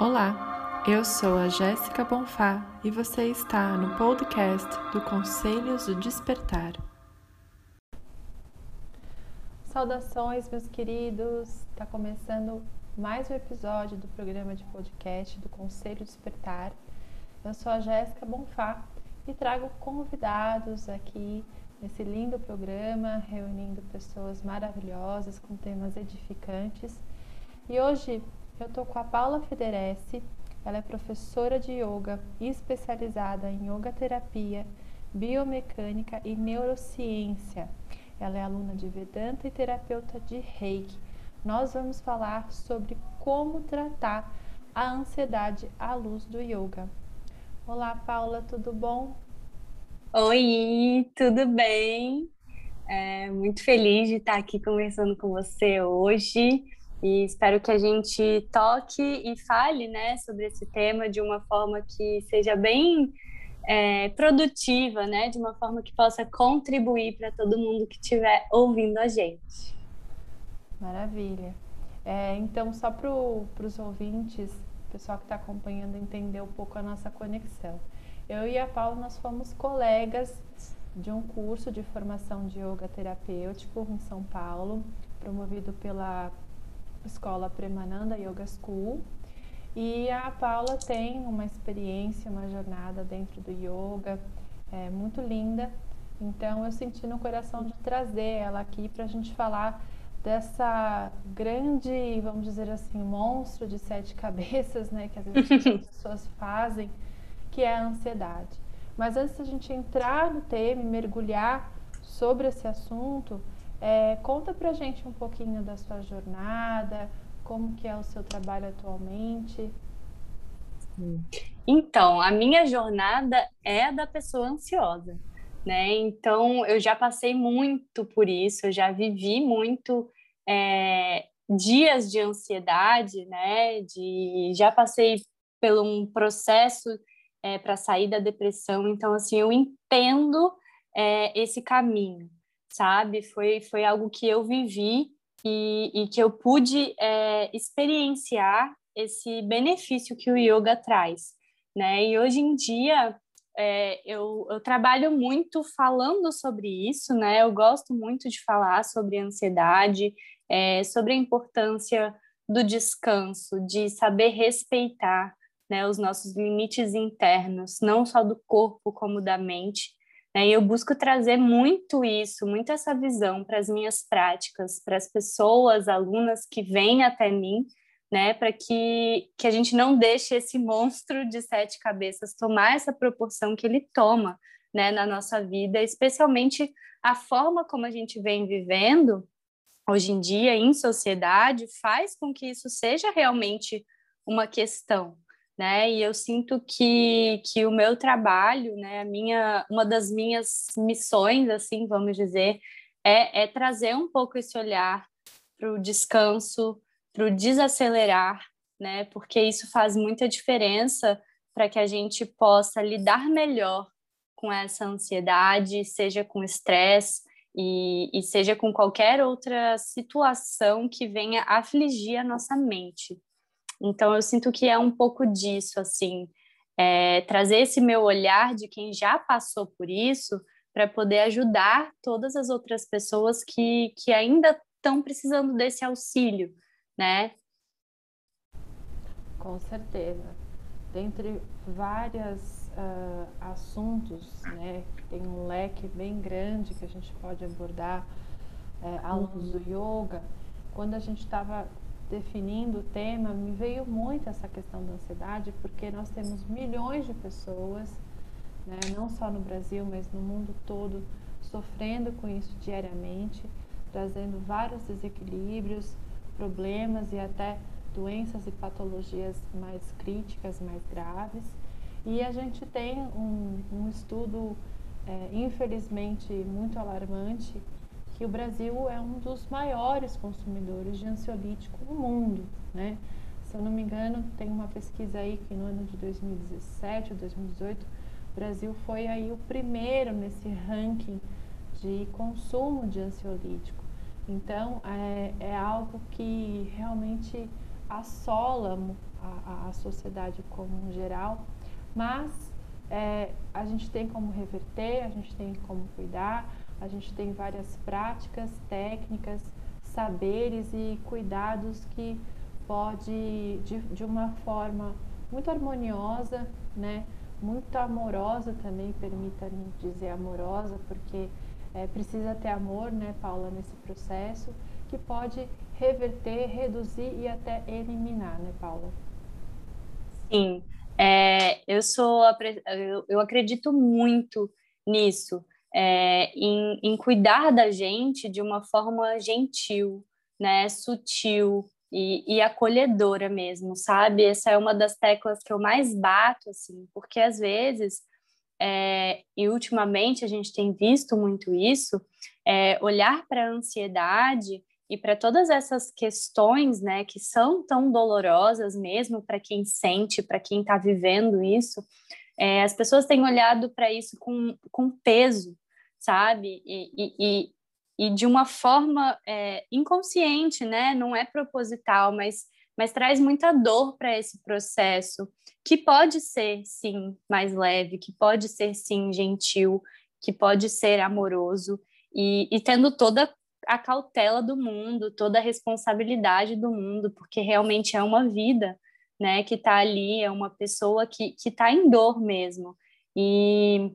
Olá, eu sou a Jéssica Bonfá e você está no podcast do Conselhos do Despertar. Saudações, meus queridos! Está começando mais um episódio do programa de podcast do Conselho Despertar. Eu sou a Jéssica Bonfá e trago convidados aqui nesse lindo programa, reunindo pessoas maravilhosas com temas edificantes. E hoje eu estou com a Paula Federesi, ela é professora de yoga especializada em yoga terapia, biomecânica e neurociência. Ela é aluna de Vedanta e terapeuta de Reiki. Nós vamos falar sobre como tratar a ansiedade à luz do yoga. Olá, Paula, tudo bom? Oi, tudo bem? É, muito feliz de estar aqui conversando com você hoje. E espero que a gente toque e fale né, sobre esse tema de uma forma que seja bem é, produtiva, né, de uma forma que possa contribuir para todo mundo que estiver ouvindo a gente. Maravilha. É, então, só para os ouvintes, o pessoal que está acompanhando, entender um pouco a nossa conexão. Eu e a Paula, nós fomos colegas de um curso de formação de yoga terapêutico em São Paulo, promovido pela escola Premananda Yoga School. E a Paula tem uma experiência, uma jornada dentro do yoga é, muito linda. Então eu senti no coração de trazer ela aqui para a gente falar dessa grande, vamos dizer assim, monstro de sete cabeças, né, que às vezes as pessoas fazem, que é a ansiedade. Mas antes da gente entrar no tema e mergulhar sobre esse assunto, é, conta pra gente um pouquinho da sua jornada, como que é o seu trabalho atualmente. Então, a minha jornada é a da pessoa ansiosa, né? Então, eu já passei muito por isso, eu já vivi muito é, dias de ansiedade, né? De, já passei por um processo é, para sair da depressão, então, assim, eu entendo é, esse caminho sabe? Foi, foi algo que eu vivi e, e que eu pude é, experienciar esse benefício que o yoga traz, né? E hoje em dia é, eu, eu trabalho muito falando sobre isso, né? Eu gosto muito de falar sobre ansiedade, é, sobre a importância do descanso, de saber respeitar né, os nossos limites internos, não só do corpo como da mente, né? E eu busco trazer muito isso, muito essa visão para as minhas práticas, para as pessoas, alunas que vêm até mim, né, para que, que a gente não deixe esse monstro de sete cabeças tomar essa proporção que ele toma né, na nossa vida, especialmente a forma como a gente vem vivendo hoje em dia em sociedade faz com que isso seja realmente uma questão, né? E eu sinto que, que o meu trabalho, né, a minha, uma das minhas missões, assim, vamos dizer, é, é trazer um pouco esse olhar para o descanso, para o desacelerar, né? Porque isso faz muita diferença para que a gente possa lidar melhor com essa ansiedade, seja com estresse e, e seja com qualquer outra situação que venha afligir a nossa mente. Então, eu sinto que é um pouco disso, assim, é, trazer esse meu olhar de quem já passou por isso para poder ajudar todas as outras pessoas que, que ainda estão precisando desse auxílio, né? Com certeza. Dentre vários uh, assuntos, né, tem um leque bem grande que a gente pode abordar é, à luz do yoga. Quando a gente estava definindo o tema, me veio muito essa questão da ansiedade, porque nós temos milhões de pessoas, né, não só no Brasil, mas no mundo todo, sofrendo com isso diariamente, trazendo vários desequilíbrios, problemas e até doenças e patologias mais críticas, mais graves. E a gente tem um, um estudo, é, infelizmente, muito alarmante, que o Brasil é um dos maiores consumidores de ansiolítico no mundo, né? Se eu não me engano, tem uma pesquisa aí que no ano de 2017 ou 2018, o Brasil foi aí o primeiro nesse ranking de consumo de ansiolítico. Então, é, é algo que realmente assola a, a sociedade como um geral, mas é, a gente tem como reverter, a gente tem como cuidar, a gente tem várias práticas, técnicas, saberes e cuidados que pode, de, de uma forma muito harmoniosa, né? muito amorosa também, permita-me dizer amorosa, porque é, precisa ter amor, né, Paula, nesse processo, que pode reverter, reduzir e até eliminar, né, Paula? Sim, é, eu sou, eu, eu acredito muito nisso, é, em, em cuidar da gente de uma forma gentil, né, sutil e, e acolhedora mesmo, sabe? Essa é uma das teclas que eu mais bato, assim, porque às vezes é, e ultimamente a gente tem visto muito isso, é, olhar para a ansiedade e para todas essas questões, né, que são tão dolorosas mesmo para quem sente, para quem está vivendo isso, é, as pessoas têm olhado para isso com, com peso, sabe? E, e, e de uma forma é, inconsciente, né? Não é proposital, mas, mas traz muita dor para esse processo, que pode ser, sim, mais leve, que pode ser, sim, gentil, que pode ser amoroso, e, e tendo toda a cautela do mundo, toda a responsabilidade do mundo, porque realmente é uma vida, né, que está ali, é uma pessoa que está em dor mesmo. E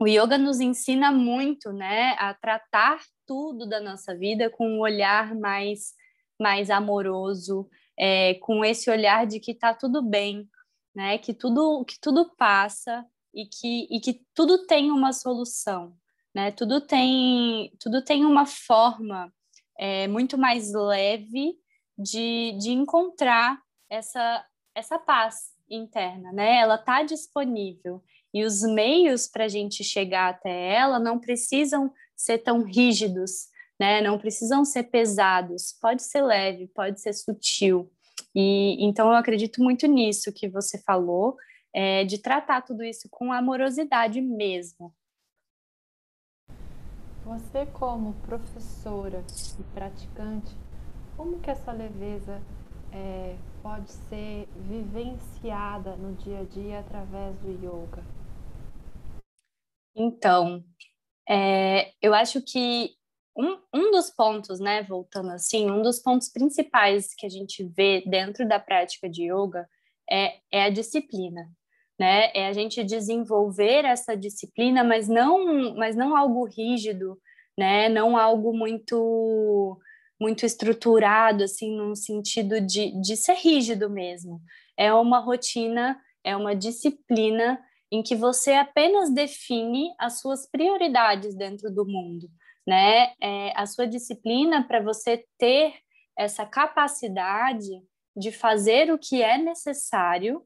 o yoga nos ensina muito, né, a tratar tudo da nossa vida com um olhar mais, mais amoroso, é, com esse olhar de que está tudo bem, né, que tudo, que tudo passa e que, e que tudo tem uma solução, né, tudo tem, tudo tem uma forma é, muito mais leve de, de encontrar essa, essa paz interna, né, ela está disponível. E os meios para a gente chegar até ela não precisam ser tão rígidos, né? Não precisam ser pesados. Pode ser leve, pode ser sutil. E então eu acredito muito nisso que você falou, é, de tratar tudo isso com amorosidade mesmo. Você como professora e praticante, como que essa leveza é, pode ser vivenciada no dia a dia através do yoga? Então, é, eu acho que um, um dos pontos, né, voltando assim, um dos pontos principais que a gente vê dentro da prática de yoga é, é a disciplina, né? É a gente desenvolver essa disciplina, mas não, mas não algo rígido, né? Não algo muito muito estruturado, assim, num sentido de, de ser rígido mesmo. É uma rotina, é uma disciplina em que você apenas define as suas prioridades dentro do mundo, né? É, a sua disciplina para você ter essa capacidade de fazer o que é necessário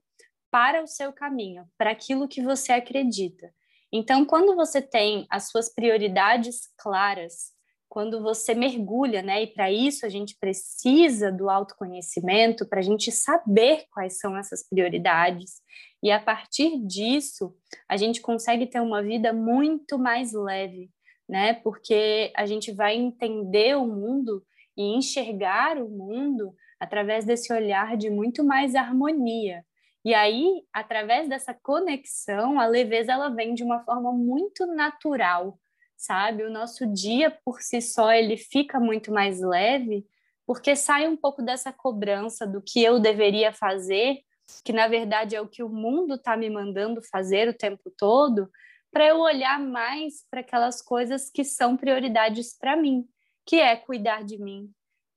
para o seu caminho, para aquilo que você acredita. Então, quando você tem as suas prioridades claras, quando você mergulha, né? E para isso a gente precisa do autoconhecimento, para a gente saber quais são essas prioridades. E a partir disso, a gente consegue ter uma vida muito mais leve, né? Porque a gente vai entender o mundo e enxergar o mundo através desse olhar de muito mais harmonia. E aí, através dessa conexão, a leveza ela vem de uma forma muito natural, sabe? O nosso dia por si só ele fica muito mais leve, porque sai um pouco dessa cobrança do que eu deveria fazer, que na verdade é o que o mundo está me mandando fazer o tempo todo, para eu olhar mais para aquelas coisas que são prioridades para mim, que é cuidar de mim,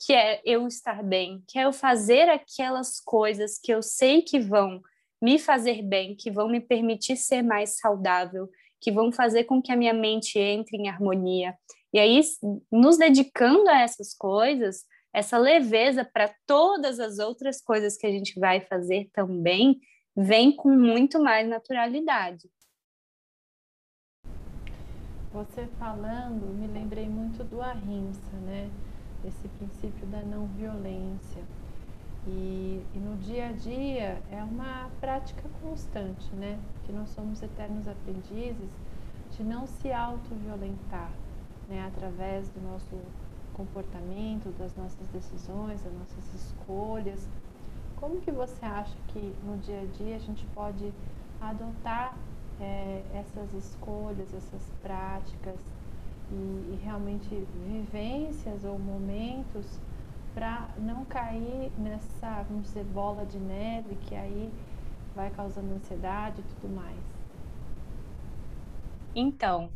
que é eu estar bem, que é eu fazer aquelas coisas que eu sei que vão me fazer bem, que vão me permitir ser mais saudável, que vão fazer com que a minha mente entre em harmonia. E aí, nos dedicando a essas coisas, essa leveza para todas as outras coisas que a gente vai fazer também, vem com muito mais naturalidade. Você falando, me lembrei muito do ahimsa, né? Esse princípio da não violência. E, e, no dia a dia é uma prática constante, né? Que nós somos eternos aprendizes de não se auto-violentar, né? Através do nosso comportamento, das nossas decisões, das nossas escolhas. como que você acha que no dia a dia a gente pode adotar é, essas escolhas, essas práticas e, e realmente vivências ou momentos para não cair nessa, vamos dizer, bola de neve que aí vai causando ansiedade e tudo mais? Então,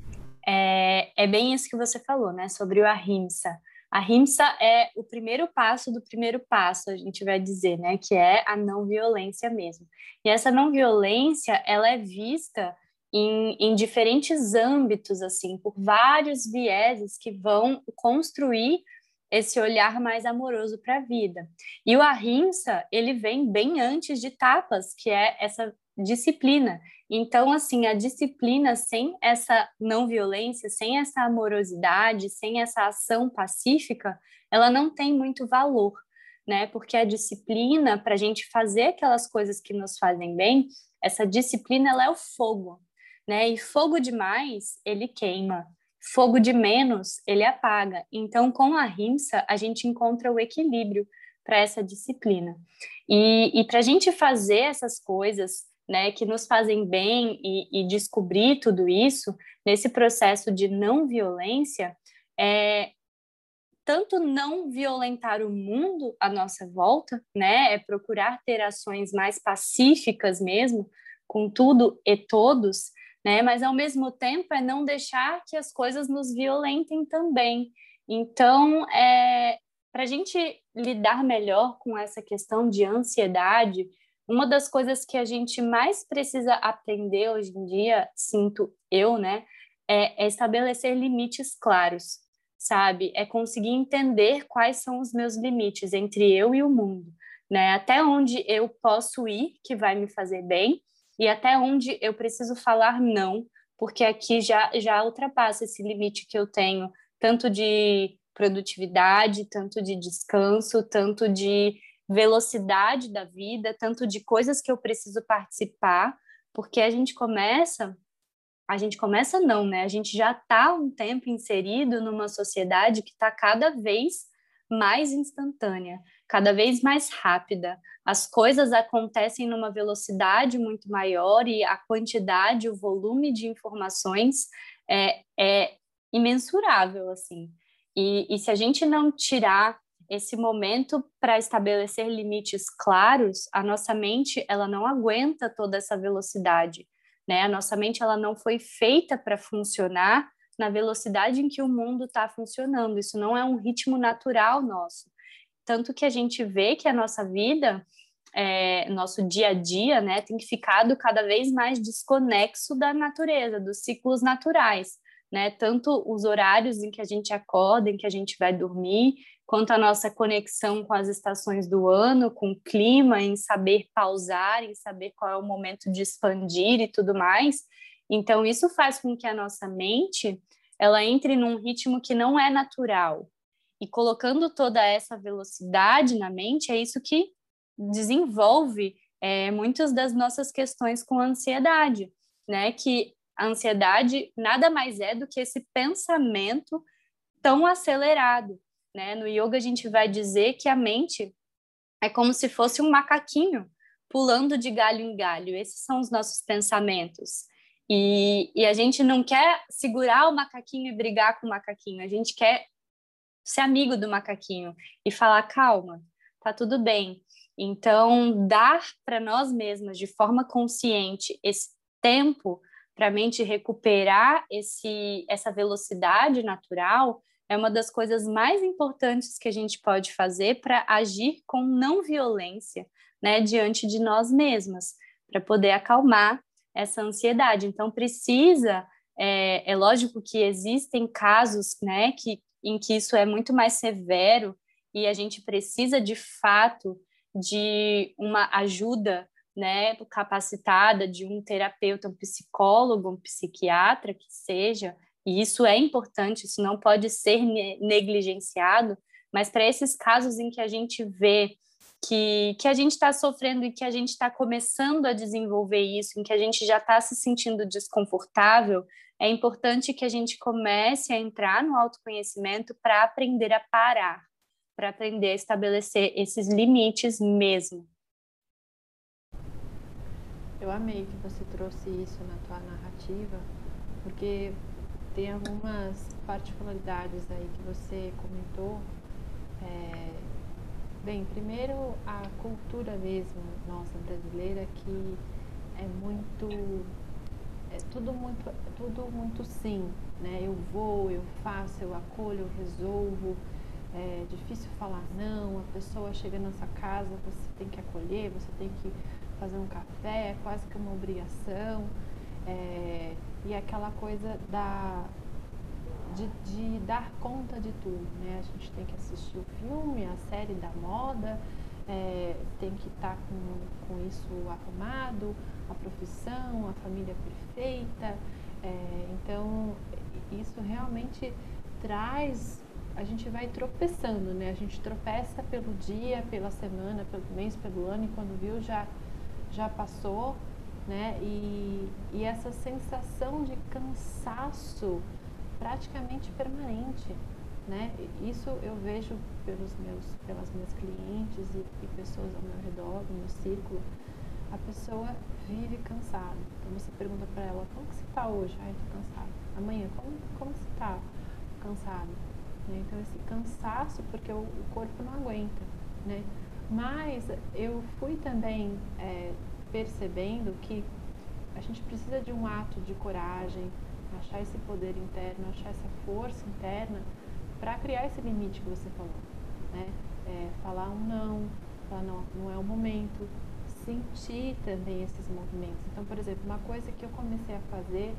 é, é bem isso que você falou, né, sobre o ahimsa. A rimsa é o primeiro passo do primeiro passo, a gente vai dizer, né, que é a não violência mesmo. E essa não violência, ela é vista em, em diferentes âmbitos, assim, por vários vieses que vão construir esse olhar mais amoroso para a vida. E o ahimsa, ele vem bem antes de tapas, que é essa disciplina. Então, assim, a disciplina sem essa não violência, sem essa amorosidade, sem essa ação pacífica, ela não tem muito valor, né? Porque a disciplina, para a gente fazer aquelas coisas que nos fazem bem, essa disciplina, ela é o fogo, né? E fogo demais, ele queima. Fogo de menos, ele apaga. Então, com a rimsa, a gente encontra o equilíbrio para essa disciplina. E, e para a gente fazer essas coisas né, que nos fazem bem e, e, descobrir tudo isso nesse processo de não violência é tanto não violentar o mundo à nossa volta, né, é procurar ter ações mais pacíficas mesmo com tudo e todos, né, mas ao mesmo tempo é não deixar que as coisas nos violentem também. Então, é, para a gente lidar melhor com essa questão de ansiedade, uma das coisas que a gente mais precisa aprender hoje em dia, sinto eu, né, é, é estabelecer limites claros, sabe? É conseguir entender quais são os meus limites entre eu e o mundo, né? Até onde eu posso ir que vai me fazer bem e até onde eu preciso falar não, porque aqui já já ultrapassa esse limite que eu tenho, tanto de produtividade, tanto de descanso, tanto de velocidade da vida, tanto de coisas que eu preciso participar, porque a gente começa, a gente começa não, né? A gente já está um tempo inserido numa sociedade que está cada vez mais instantânea, cada vez mais rápida. As coisas acontecem numa velocidade muito maior e a quantidade, o volume de informações é, é imensurável, assim. E, e se a gente não tirar esse momento para estabelecer limites claros, a nossa mente ela não aguenta toda essa velocidade, né? A nossa mente ela não foi feita para funcionar na velocidade em que o mundo está funcionando. Isso não é um ritmo natural nosso. Tanto que a gente vê que a nossa vida, é, nosso dia a dia, né, tem ficado cada vez mais desconexo da natureza, dos ciclos naturais. Né? Tanto os horários em que a gente acorda, em que a gente vai dormir, quanto a nossa conexão com as estações do ano, com o clima, em saber pausar, em saber qual é o momento de expandir e tudo mais. Então isso faz com que a nossa mente ela entre num ritmo que não é natural. E colocando toda essa velocidade na mente, é isso que desenvolve é, muitas das nossas questões com ansiedade, né? Que a ansiedade nada mais é do que esse pensamento tão acelerado, né? No yoga, a gente vai dizer que a mente é como se fosse um macaquinho pulando de galho em galho. Esses são os nossos pensamentos. E, e a gente não quer segurar o macaquinho e brigar com o macaquinho, a gente quer ser amigo do macaquinho e falar: calma, tá tudo bem. Então, dar para nós mesmas de forma consciente esse tempo para a mente recuperar esse, essa velocidade natural é uma das coisas mais importantes que a gente pode fazer para agir com não violência, né, diante de nós mesmas, para poder acalmar essa ansiedade. Então, precisa, é, é lógico que existem casos, né, que, em que isso é muito mais severo e a gente precisa, de fato, de uma ajuda né, capacitada de um terapeuta, um psicólogo, um psiquiatra que seja, e isso é importante, isso não pode ser negligenciado, mas para esses casos em que a gente vê que, que a gente está sofrendo e que a gente está começando a desenvolver isso, em que a gente já está se sentindo desconfortável, é importante que a gente comece a entrar no autoconhecimento para aprender a parar, para aprender a estabelecer esses limites mesmo, Eu amei que você trouxe isso na tua narrativa, porque tem algumas particularidades aí que você comentou. É, bem, primeiro a cultura mesmo nossa brasileira que é muito é tudo muito tudo muito sim, né? Eu vou, eu faço, eu acolho, eu resolvo. É difícil falar não. A pessoa chega na sua casa, você tem que acolher, você tem que fazer um café, é quase que uma obrigação. É, e aquela coisa da de, de, dar conta de tudo, né? A gente tem que assistir o filme, a série da moda, é, tem que estar tá com, com isso arrumado, a profissão, a família perfeita. É, então, isso realmente traz, a gente vai tropeçando, né? A gente tropeça pelo dia, pela semana, pelo mês, pelo ano, e quando viu já, já passou, né? E, e essa sensação de cansaço praticamente permanente, né? Isso eu vejo pelos meus, pelas minhas clientes e, e pessoas ao meu redor, no meu círculo. A pessoa vive cansada. Então você pergunta para ela, como que você está hoje? Ai, tô cansada. Amanhã, como, como você está? Cansada. Né? Então esse cansaço, porque o, o, corpo não aguenta, né? Mas eu fui também é, percebendo que a gente precisa de um ato de coragem, achar esse poder interno, achar essa força interna para criar esse limite que você falou, né? É, falar um não, falar não, não é o momento, sentir também esses movimentos. Então, por exemplo, uma coisa que eu comecei a fazer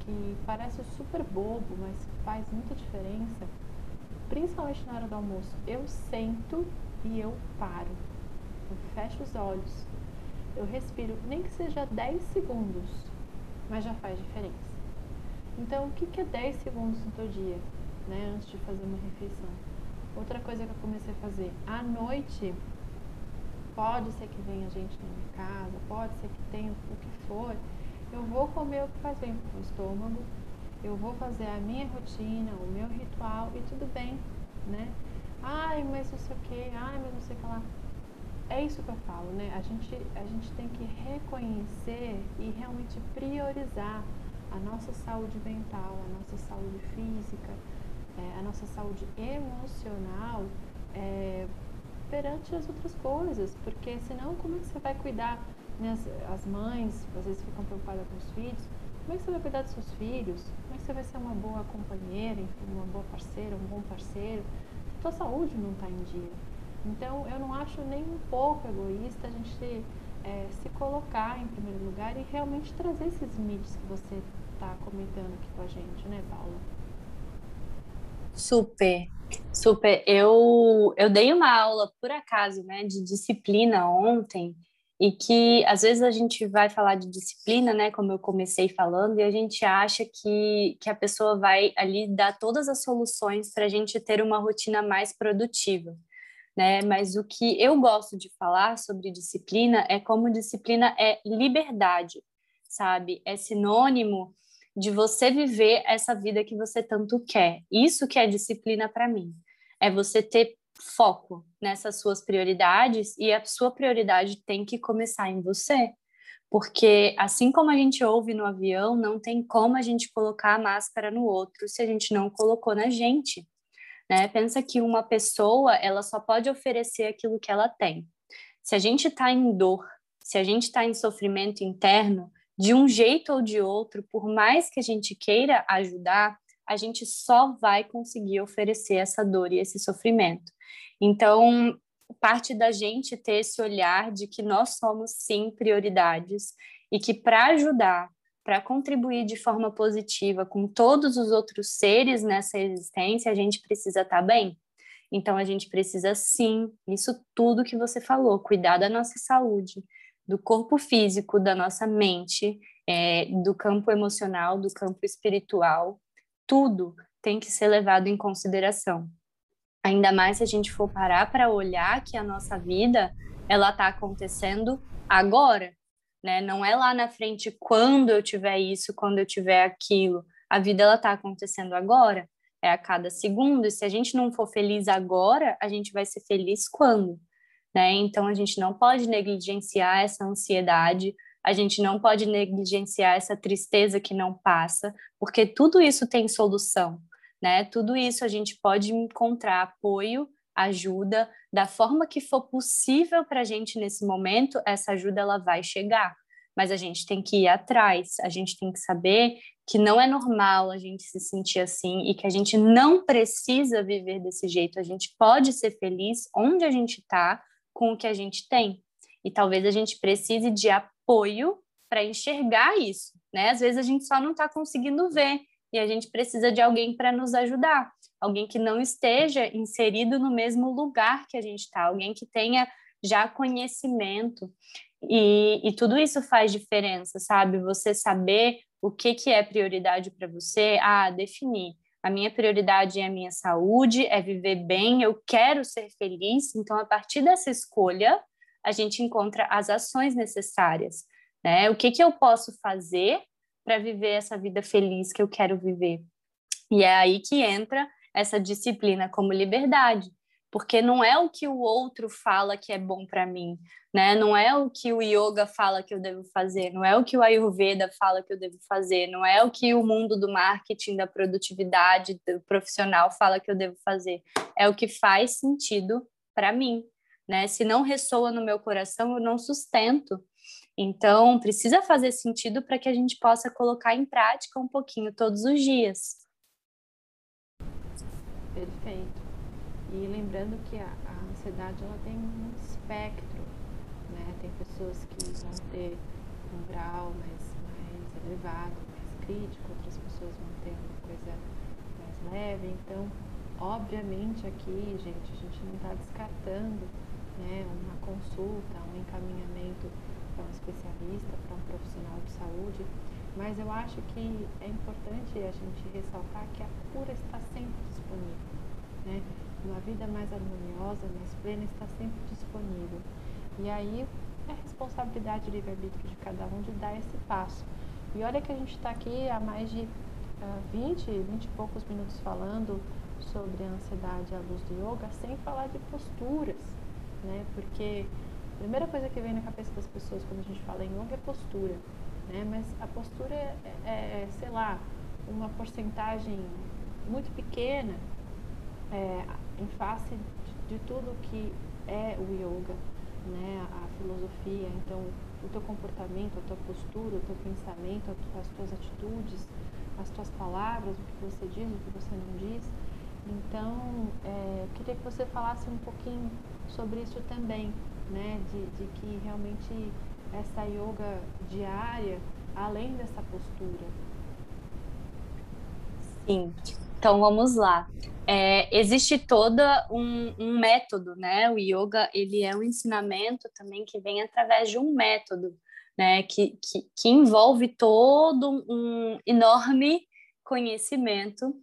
que parece super bobo, mas faz muita diferença, principalmente na hora do almoço, eu sento e eu paro. Eu fecho os olhos, eu respiro, nem que seja 10 segundos, mas já faz diferença. Então, o que é 10 segundos no teu dia, né, antes de fazer uma refeição? Outra coisa que eu comecei a fazer, à noite, pode ser que venha gente na minha casa, pode ser que tenha o que for, eu vou comer o que faz bem para o estômago, eu vou fazer a minha rotina, o meu ritual e tudo bem, né? Ai, mas não sei o que, ai, mas não sei o que lá. É isso que eu falo, né? A gente, a gente tem que reconhecer e realmente priorizar a nossa saúde mental, a nossa saúde física, é, a nossa saúde emocional é, perante as outras coisas, porque senão como é que você vai cuidar, né, as, mães às vezes ficam preocupadas com os filhos, como é que você vai cuidar dos seus filhos? Como é que você vai ser uma boa companheira, uma boa parceira, um bom parceiro? Se a sua saúde não está em dia. Então, eu não acho nem um pouco egoísta a gente é, se colocar em primeiro lugar e realmente trazer esses limites que você está comentando aqui com a gente, né, Paula? Super, super. Eu, eu dei uma aula, por acaso, né, de disciplina ontem, e que às vezes a gente vai falar de disciplina, né, como eu comecei falando, e a gente acha que, que a pessoa vai ali dar todas as soluções para a gente ter uma rotina mais produtiva. Né? Mas o que eu gosto de falar sobre disciplina é como disciplina é liberdade, sabe? É sinônimo de você viver essa vida que você tanto quer. Isso que é disciplina para mim. É você ter foco nessas suas prioridades e a sua prioridade tem que começar em você. Porque assim como a gente ouve no avião, não tem como a gente colocar a máscara no outro se a gente não colocou na gente. Né? Pensa que uma pessoa ela só pode oferecer aquilo que ela tem. Se a gente está em dor, se a gente está em sofrimento interno, de um jeito ou de outro, por mais que a gente queira ajudar, a gente só vai conseguir oferecer essa dor e esse sofrimento. Então, parte da gente ter esse olhar de que nós somos sim prioridades e que para ajudar, para contribuir de forma positiva com todos os outros seres nessa existência, a gente precisa estar tá bem. Então, a gente precisa sim, isso tudo que você falou, cuidar da nossa saúde, do corpo físico, da nossa mente, é, do campo emocional, do campo espiritual, tudo tem que ser levado em consideração. Ainda mais se a gente for parar para olhar que a nossa vida ela está acontecendo agora, né? Não é lá na frente quando eu tiver isso, quando eu tiver aquilo. A vida ela está acontecendo agora, é a cada segundo. E se a gente não for feliz agora, a gente vai ser feliz quando? Né? Então a gente não pode negligenciar essa ansiedade a gente não pode negligenciar essa tristeza que não passa, porque tudo isso tem solução, né? Tudo isso a gente pode encontrar apoio, ajuda, da forma que for possível para a gente nesse momento, essa ajuda ela vai chegar. Mas a gente tem que ir atrás, a gente tem que saber que não é normal a gente se sentir assim e que a gente não precisa viver desse jeito. A gente pode ser feliz onde a gente está com o que a gente tem. E talvez a gente precise de apoio para enxergar isso, né? Às vezes a gente só não está conseguindo ver e a gente precisa de alguém para nos ajudar, alguém que não esteja inserido no mesmo lugar que a gente está, alguém que tenha já conhecimento. E, e tudo isso faz diferença, sabe? Você saber o que, que é prioridade para você, ah, definir. A minha prioridade é a minha saúde, é viver bem, eu quero ser feliz. Então, a partir dessa escolha, a gente encontra as ações necessárias. Né? O que, que eu posso fazer para viver essa vida feliz que eu quero viver? E é aí que entra essa disciplina como liberdade, porque não é o que o outro fala que é bom para mim, né? Não é o que o yoga fala que eu devo fazer, não é o que o ayurveda fala que eu devo fazer, não é o que o mundo do marketing, da produtividade, do profissional fala que eu devo fazer. É o que faz sentido para mim, né? Se não ressoa no meu coração, eu não sustento. Então, precisa fazer sentido para que a gente possa colocar em prática um pouquinho todos os dias. Perfeito. E lembrando que a, a ansiedade ela tem um espectro, né? Tem pessoas que vão ter um grau mais, mais elevado, mais crítico, outras pessoas vão ter uma coisa mais leve. Então, obviamente aqui, gente, a gente não está descartando né, uma consulta, um encaminhamento para um especialista, para um profissional de saúde, mas eu acho que é importante a gente ressaltar que a cura está sempre disponível. Né? Uma vida mais harmoniosa, mais plena, está sempre disponível. E aí é responsabilidade livre-arbítrio de cada um de dar esse passo. E olha que a gente está aqui há mais de uh, 20, 20 e poucos minutos falando sobre a ansiedade à luz do yoga, sem falar de posturas né? Porque a primeira coisa que vem na cabeça das pessoas quando a gente fala em yoga é postura, né? Mas a postura é, é, é sei lá, uma porcentagem muito pequena é, em face de, de tudo que é o yoga, né? A filosofia, então o teu comportamento, a tua postura, o teu pensamento, as tuas atitudes, as tuas palavras, o que você diz, o que você não diz. Então, é, queria que você falasse um pouquinho sobre isso também, né? De, de que realmente essa yoga diária, além dessa postura. Sim. Então vamos lá. É, existe todo um, um, método, né? O yoga ele é um ensinamento também que vem através de um método, né? Que, que, que envolve todo um enorme conhecimento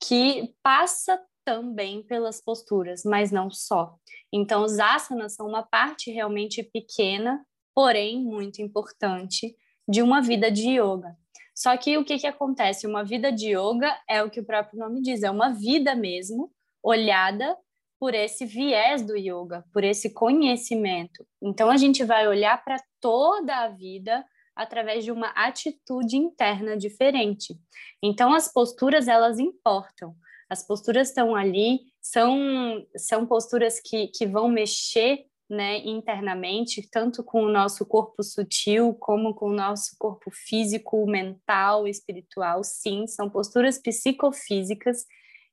que passa também pelas posturas, mas não só. Então, os asanas são uma parte realmente pequena, porém muito importante, de uma vida de yoga. Só que o que, que acontece? Uma vida de yoga é o que o próprio nome diz, é uma vida mesmo, olhada por esse viés do yoga, por esse conhecimento. Então, a gente vai olhar para toda a vida através de uma atitude interna diferente. Então, as posturas, elas importam. As posturas estão ali, são, são posturas que, que vão mexer né, internamente, tanto com o nosso corpo sutil, como com o nosso corpo físico, mental, espiritual. Sim, são posturas psicofísicas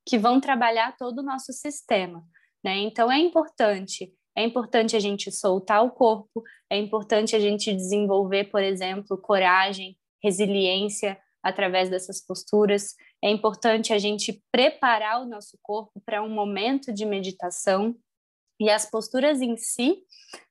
que vão trabalhar todo o nosso sistema. Né? Então, é importante. É importante a gente soltar o corpo, é importante a gente desenvolver, por exemplo, coragem, resiliência através dessas posturas. É importante a gente preparar o nosso corpo para um momento de meditação. E as posturas em si,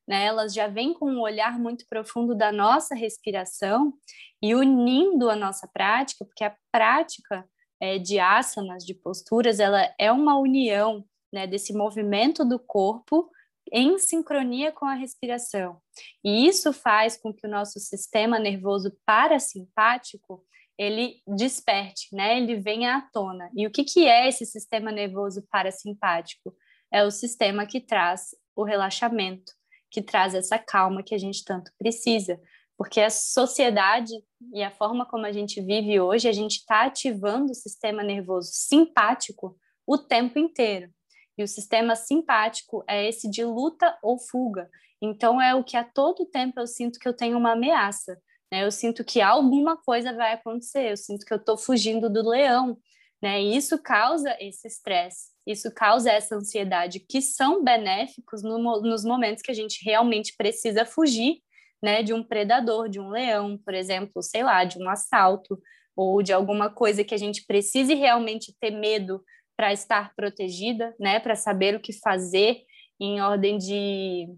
né, elas já vêm com um olhar muito profundo da nossa respiração e unindo a nossa prática, porque a prática é, de asanas, de posturas, ela é uma união né, desse movimento do corpo em sincronia com a respiração. E isso faz com que o nosso sistema nervoso parasimpático ele desperte, né? Ele venha à tona. E o que, que é esse sistema nervoso parasimpático? É o sistema que traz o relaxamento, que traz essa calma que a gente tanto precisa. Porque a sociedade e a forma como a gente vive hoje, a gente está ativando o sistema nervoso simpático o tempo inteiro. E o sistema simpático é esse de luta ou fuga. Então, é o que a todo tempo eu sinto que eu tenho uma ameaça. Né? Eu sinto que alguma coisa vai acontecer, eu sinto que eu estou fugindo do leão. Né? E isso causa esse estresse, isso causa essa ansiedade, que são benéficos no, nos momentos que a gente realmente precisa fugir né, de um predador, de um leão, por exemplo, sei lá, de um assalto, ou de alguma coisa que a gente precise realmente ter medo para estar protegida, né, para saber o que fazer em ordem de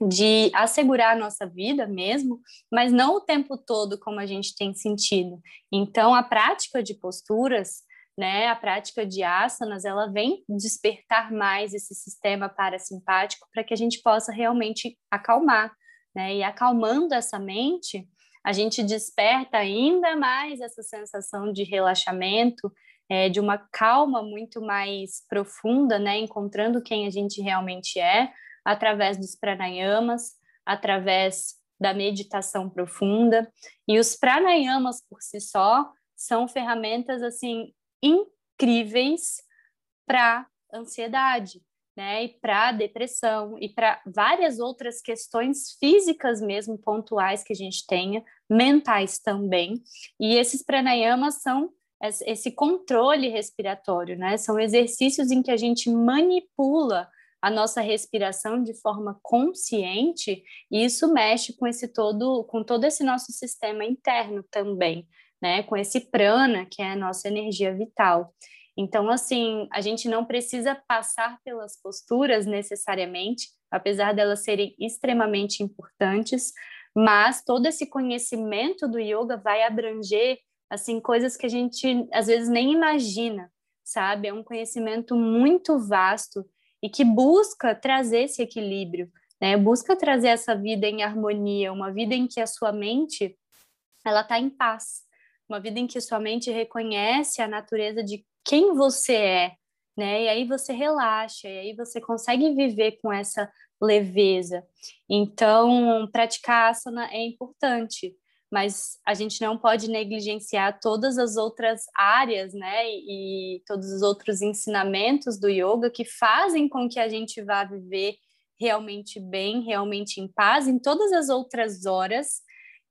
de assegurar a nossa vida mesmo, mas não o tempo todo como a gente tem sentido. Então, a prática de posturas, né, a prática de asanas, ela vem despertar mais esse sistema parasimpático para que a gente possa realmente acalmar, né? E acalmando essa mente, a gente desperta ainda mais essa sensação de relaxamento, é, de uma calma muito mais profunda, né? Encontrando quem a gente realmente é, através dos pranayamas, através da meditação profunda. E os pranayamas por si só são ferramentas assim incríveis para ansiedade, né? E para depressão e para várias outras questões físicas mesmo pontuais que a gente tenha, mentais também. E esses pranayamas são esse controle respiratório, né? São exercícios em que a gente manipula a nossa respiração de forma consciente, e isso mexe com esse todo, com todo esse nosso sistema interno também, né? Com esse prana, que é a nossa energia vital. Então, assim, a gente não precisa passar pelas posturas necessariamente, apesar delas serem extremamente importantes, mas todo esse conhecimento do yoga vai abranger assim coisas que a gente às vezes nem imagina, sabe? É um conhecimento muito vasto e que busca trazer esse equilíbrio, né? Busca trazer essa vida em harmonia, uma vida em que a sua mente ela está em paz, uma vida em que sua mente reconhece a natureza de quem você é, né? E aí você relaxa, e aí você consegue viver com essa leveza. Então, praticar asana é importante mas a gente não pode negligenciar todas as outras áreas, né, e todos os outros ensinamentos do yoga que fazem com que a gente vá viver realmente bem, realmente em paz em todas as outras horas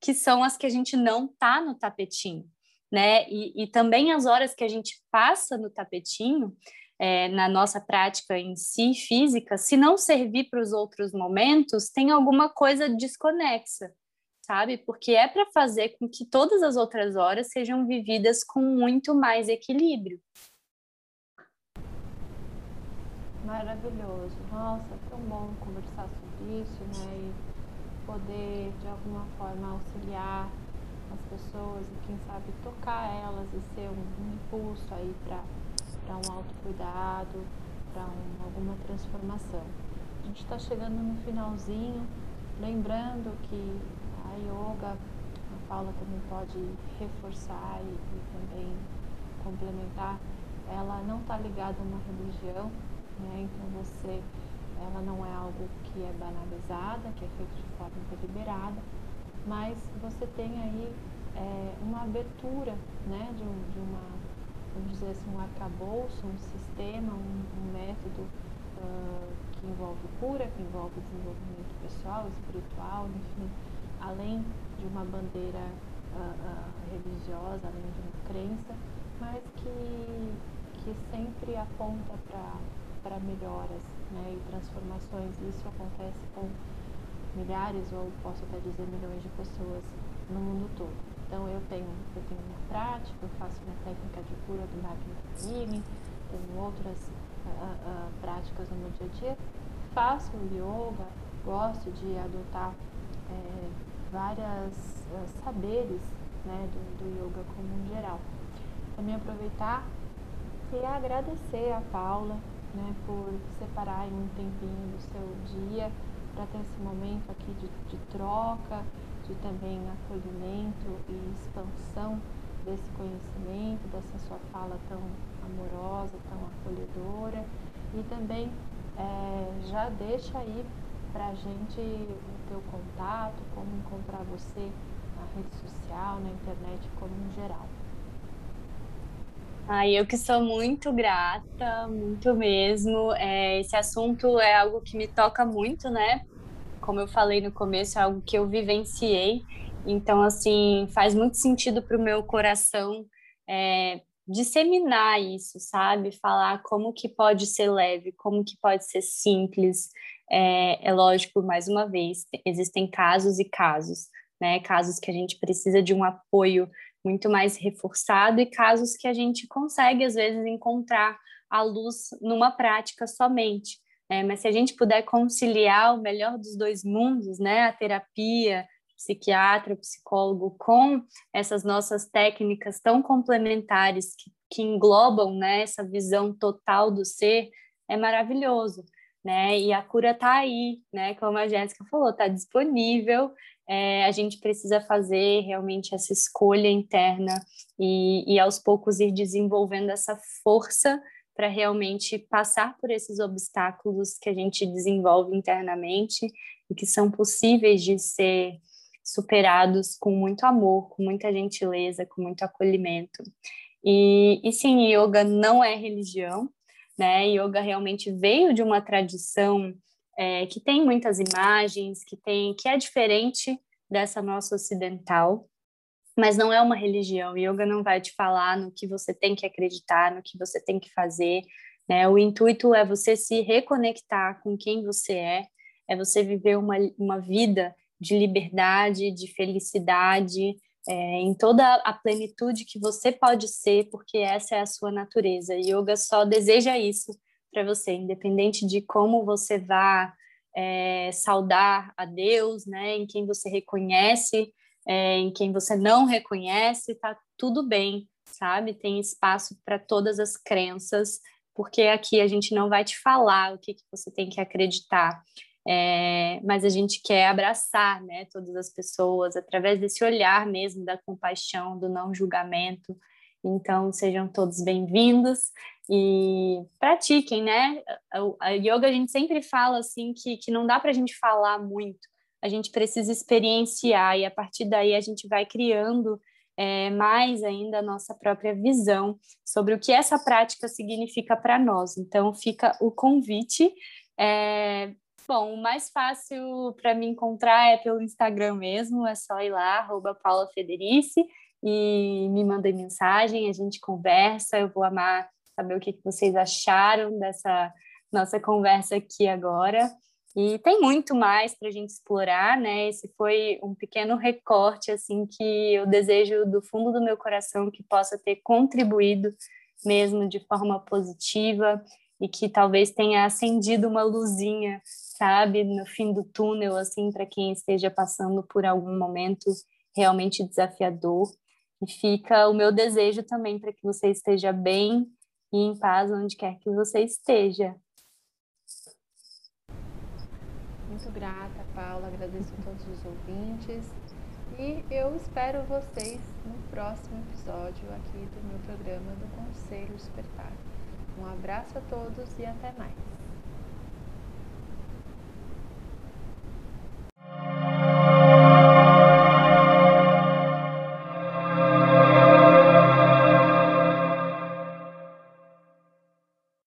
que são as que a gente não tá no tapetinho, né, e, e também as horas que a gente passa no tapetinho, é, na nossa prática em si, física, se não servir para os outros momentos, tem alguma coisa desconexa, sabe? Porque é para fazer com que todas as outras horas sejam vividas com muito mais equilíbrio. Maravilhoso. Nossa, tão bom conversar sobre isso, né? E poder, de alguma forma, auxiliar as pessoas e, quem sabe, tocar elas e ser um, um impulso aí para um autocuidado, para um, alguma transformação. A gente está chegando no finalzinho, lembrando que a yoga, a Paula também pode reforçar e, e também complementar, ela não está ligada a uma religião, né? então você, ela não é algo que é banalizada, que é feito de forma deliberada, mas você tem aí é, uma abertura né? de, um, de uma, vamos dizer assim, um arcabouço, um sistema, um, um método uh, que envolve cura, que envolve desenvolvimento pessoal, espiritual, enfim, além de uma bandeira uh, uh, religiosa, além de uma crença, mas que, que sempre aponta para melhoras né, e transformações. Isso acontece com milhares, ou posso até dizer milhões de pessoas no mundo todo. Então eu tenho, eu tenho minha prática, eu faço minha técnica de cura do Magna tenho outras uh, práticas no meu dia a dia, faço yoga, gosto de adotar é, várias uh, saberes né, do, do yoga como um geral. Também aproveitar e agradecer a Paula né, por separar um tempinho do seu dia para ter esse momento aqui de, de troca, de também acolhimento e expansão desse conhecimento, dessa sua fala tão amorosa, tão acolhedora e também é, já deixa aí para a gente o teu contato, como encontrar você na rede social, na internet, como em geral. Ai, eu que sou muito grata, muito mesmo. É, esse assunto é algo que me toca muito, né? Como eu falei no começo, é algo que eu vivenciei. Então, assim, faz muito sentido para o meu coração é, disseminar isso, sabe? Falar como que pode ser leve, como que pode ser simples. É, é lógico, mais uma vez, existem casos e casos, né? Casos que a gente precisa de um apoio muito mais reforçado e casos que a gente consegue, às vezes, encontrar a luz numa prática somente. Né? Mas se a gente puder conciliar o melhor dos dois mundos, né? A terapia, psiquiatra, psicólogo, com essas nossas técnicas tão complementares que, que englobam né, essa visão total do ser, é maravilhoso. Né? E a cura está aí, né? Como a Jéssica falou, está disponível. É, a gente precisa fazer realmente essa escolha interna e, e aos poucos ir desenvolvendo essa força para realmente passar por esses obstáculos que a gente desenvolve internamente e que são possíveis de ser superados com muito amor, com muita gentileza, com muito acolhimento. E, e sim, yoga não é religião, né? Yoga realmente veio de uma tradição é, que tem muitas imagens, que tem, que é diferente dessa nossa ocidental, mas não é uma religião. Yoga não vai te falar no que você tem que acreditar, no que você tem que fazer. Né? O intuito é você se reconectar com quem você é, é você viver uma, uma vida de liberdade, de felicidade, é, em toda a plenitude que você pode ser, porque essa é a sua natureza. Yoga só deseja isso para você, independente de como você vá é, saudar a Deus, né, em quem você reconhece, é, em quem você não reconhece, tá tudo bem, sabe? Tem espaço para todas as crenças, porque aqui a gente não vai te falar o que, que você tem que acreditar. É, mas a gente quer abraçar né, todas as pessoas através desse olhar mesmo da compaixão, do não julgamento. Então, sejam todos bem-vindos e pratiquem, né? A, yoga a gente sempre fala assim que, que não dá para a gente falar muito, a gente precisa experienciar e a partir daí a gente vai criando é, mais ainda a nossa própria visão sobre o que essa prática significa para nós. Então, fica o convite. É, Bom, o mais fácil para me encontrar é pelo Instagram mesmo, é só ir lá, arroba Paula Federici, e me mandem mensagem, a gente conversa, eu vou amar saber o que, vocês acharam dessa nossa conversa aqui agora. E tem muito mais para a gente explorar, né? Esse foi um pequeno recorte, assim, que eu desejo do fundo do meu coração que possa ter contribuído mesmo de forma positiva e que talvez tenha acendido uma luzinha sabe, no fim do túnel, assim, para quem esteja passando por algum momento realmente desafiador. E fica o meu desejo também para que você esteja bem e em paz onde quer que você esteja. Muito grata, Paula. Agradeço a todos os ouvintes. E eu espero vocês no próximo episódio aqui do meu programa do Conselho Despertar. Um abraço a todos e até mais.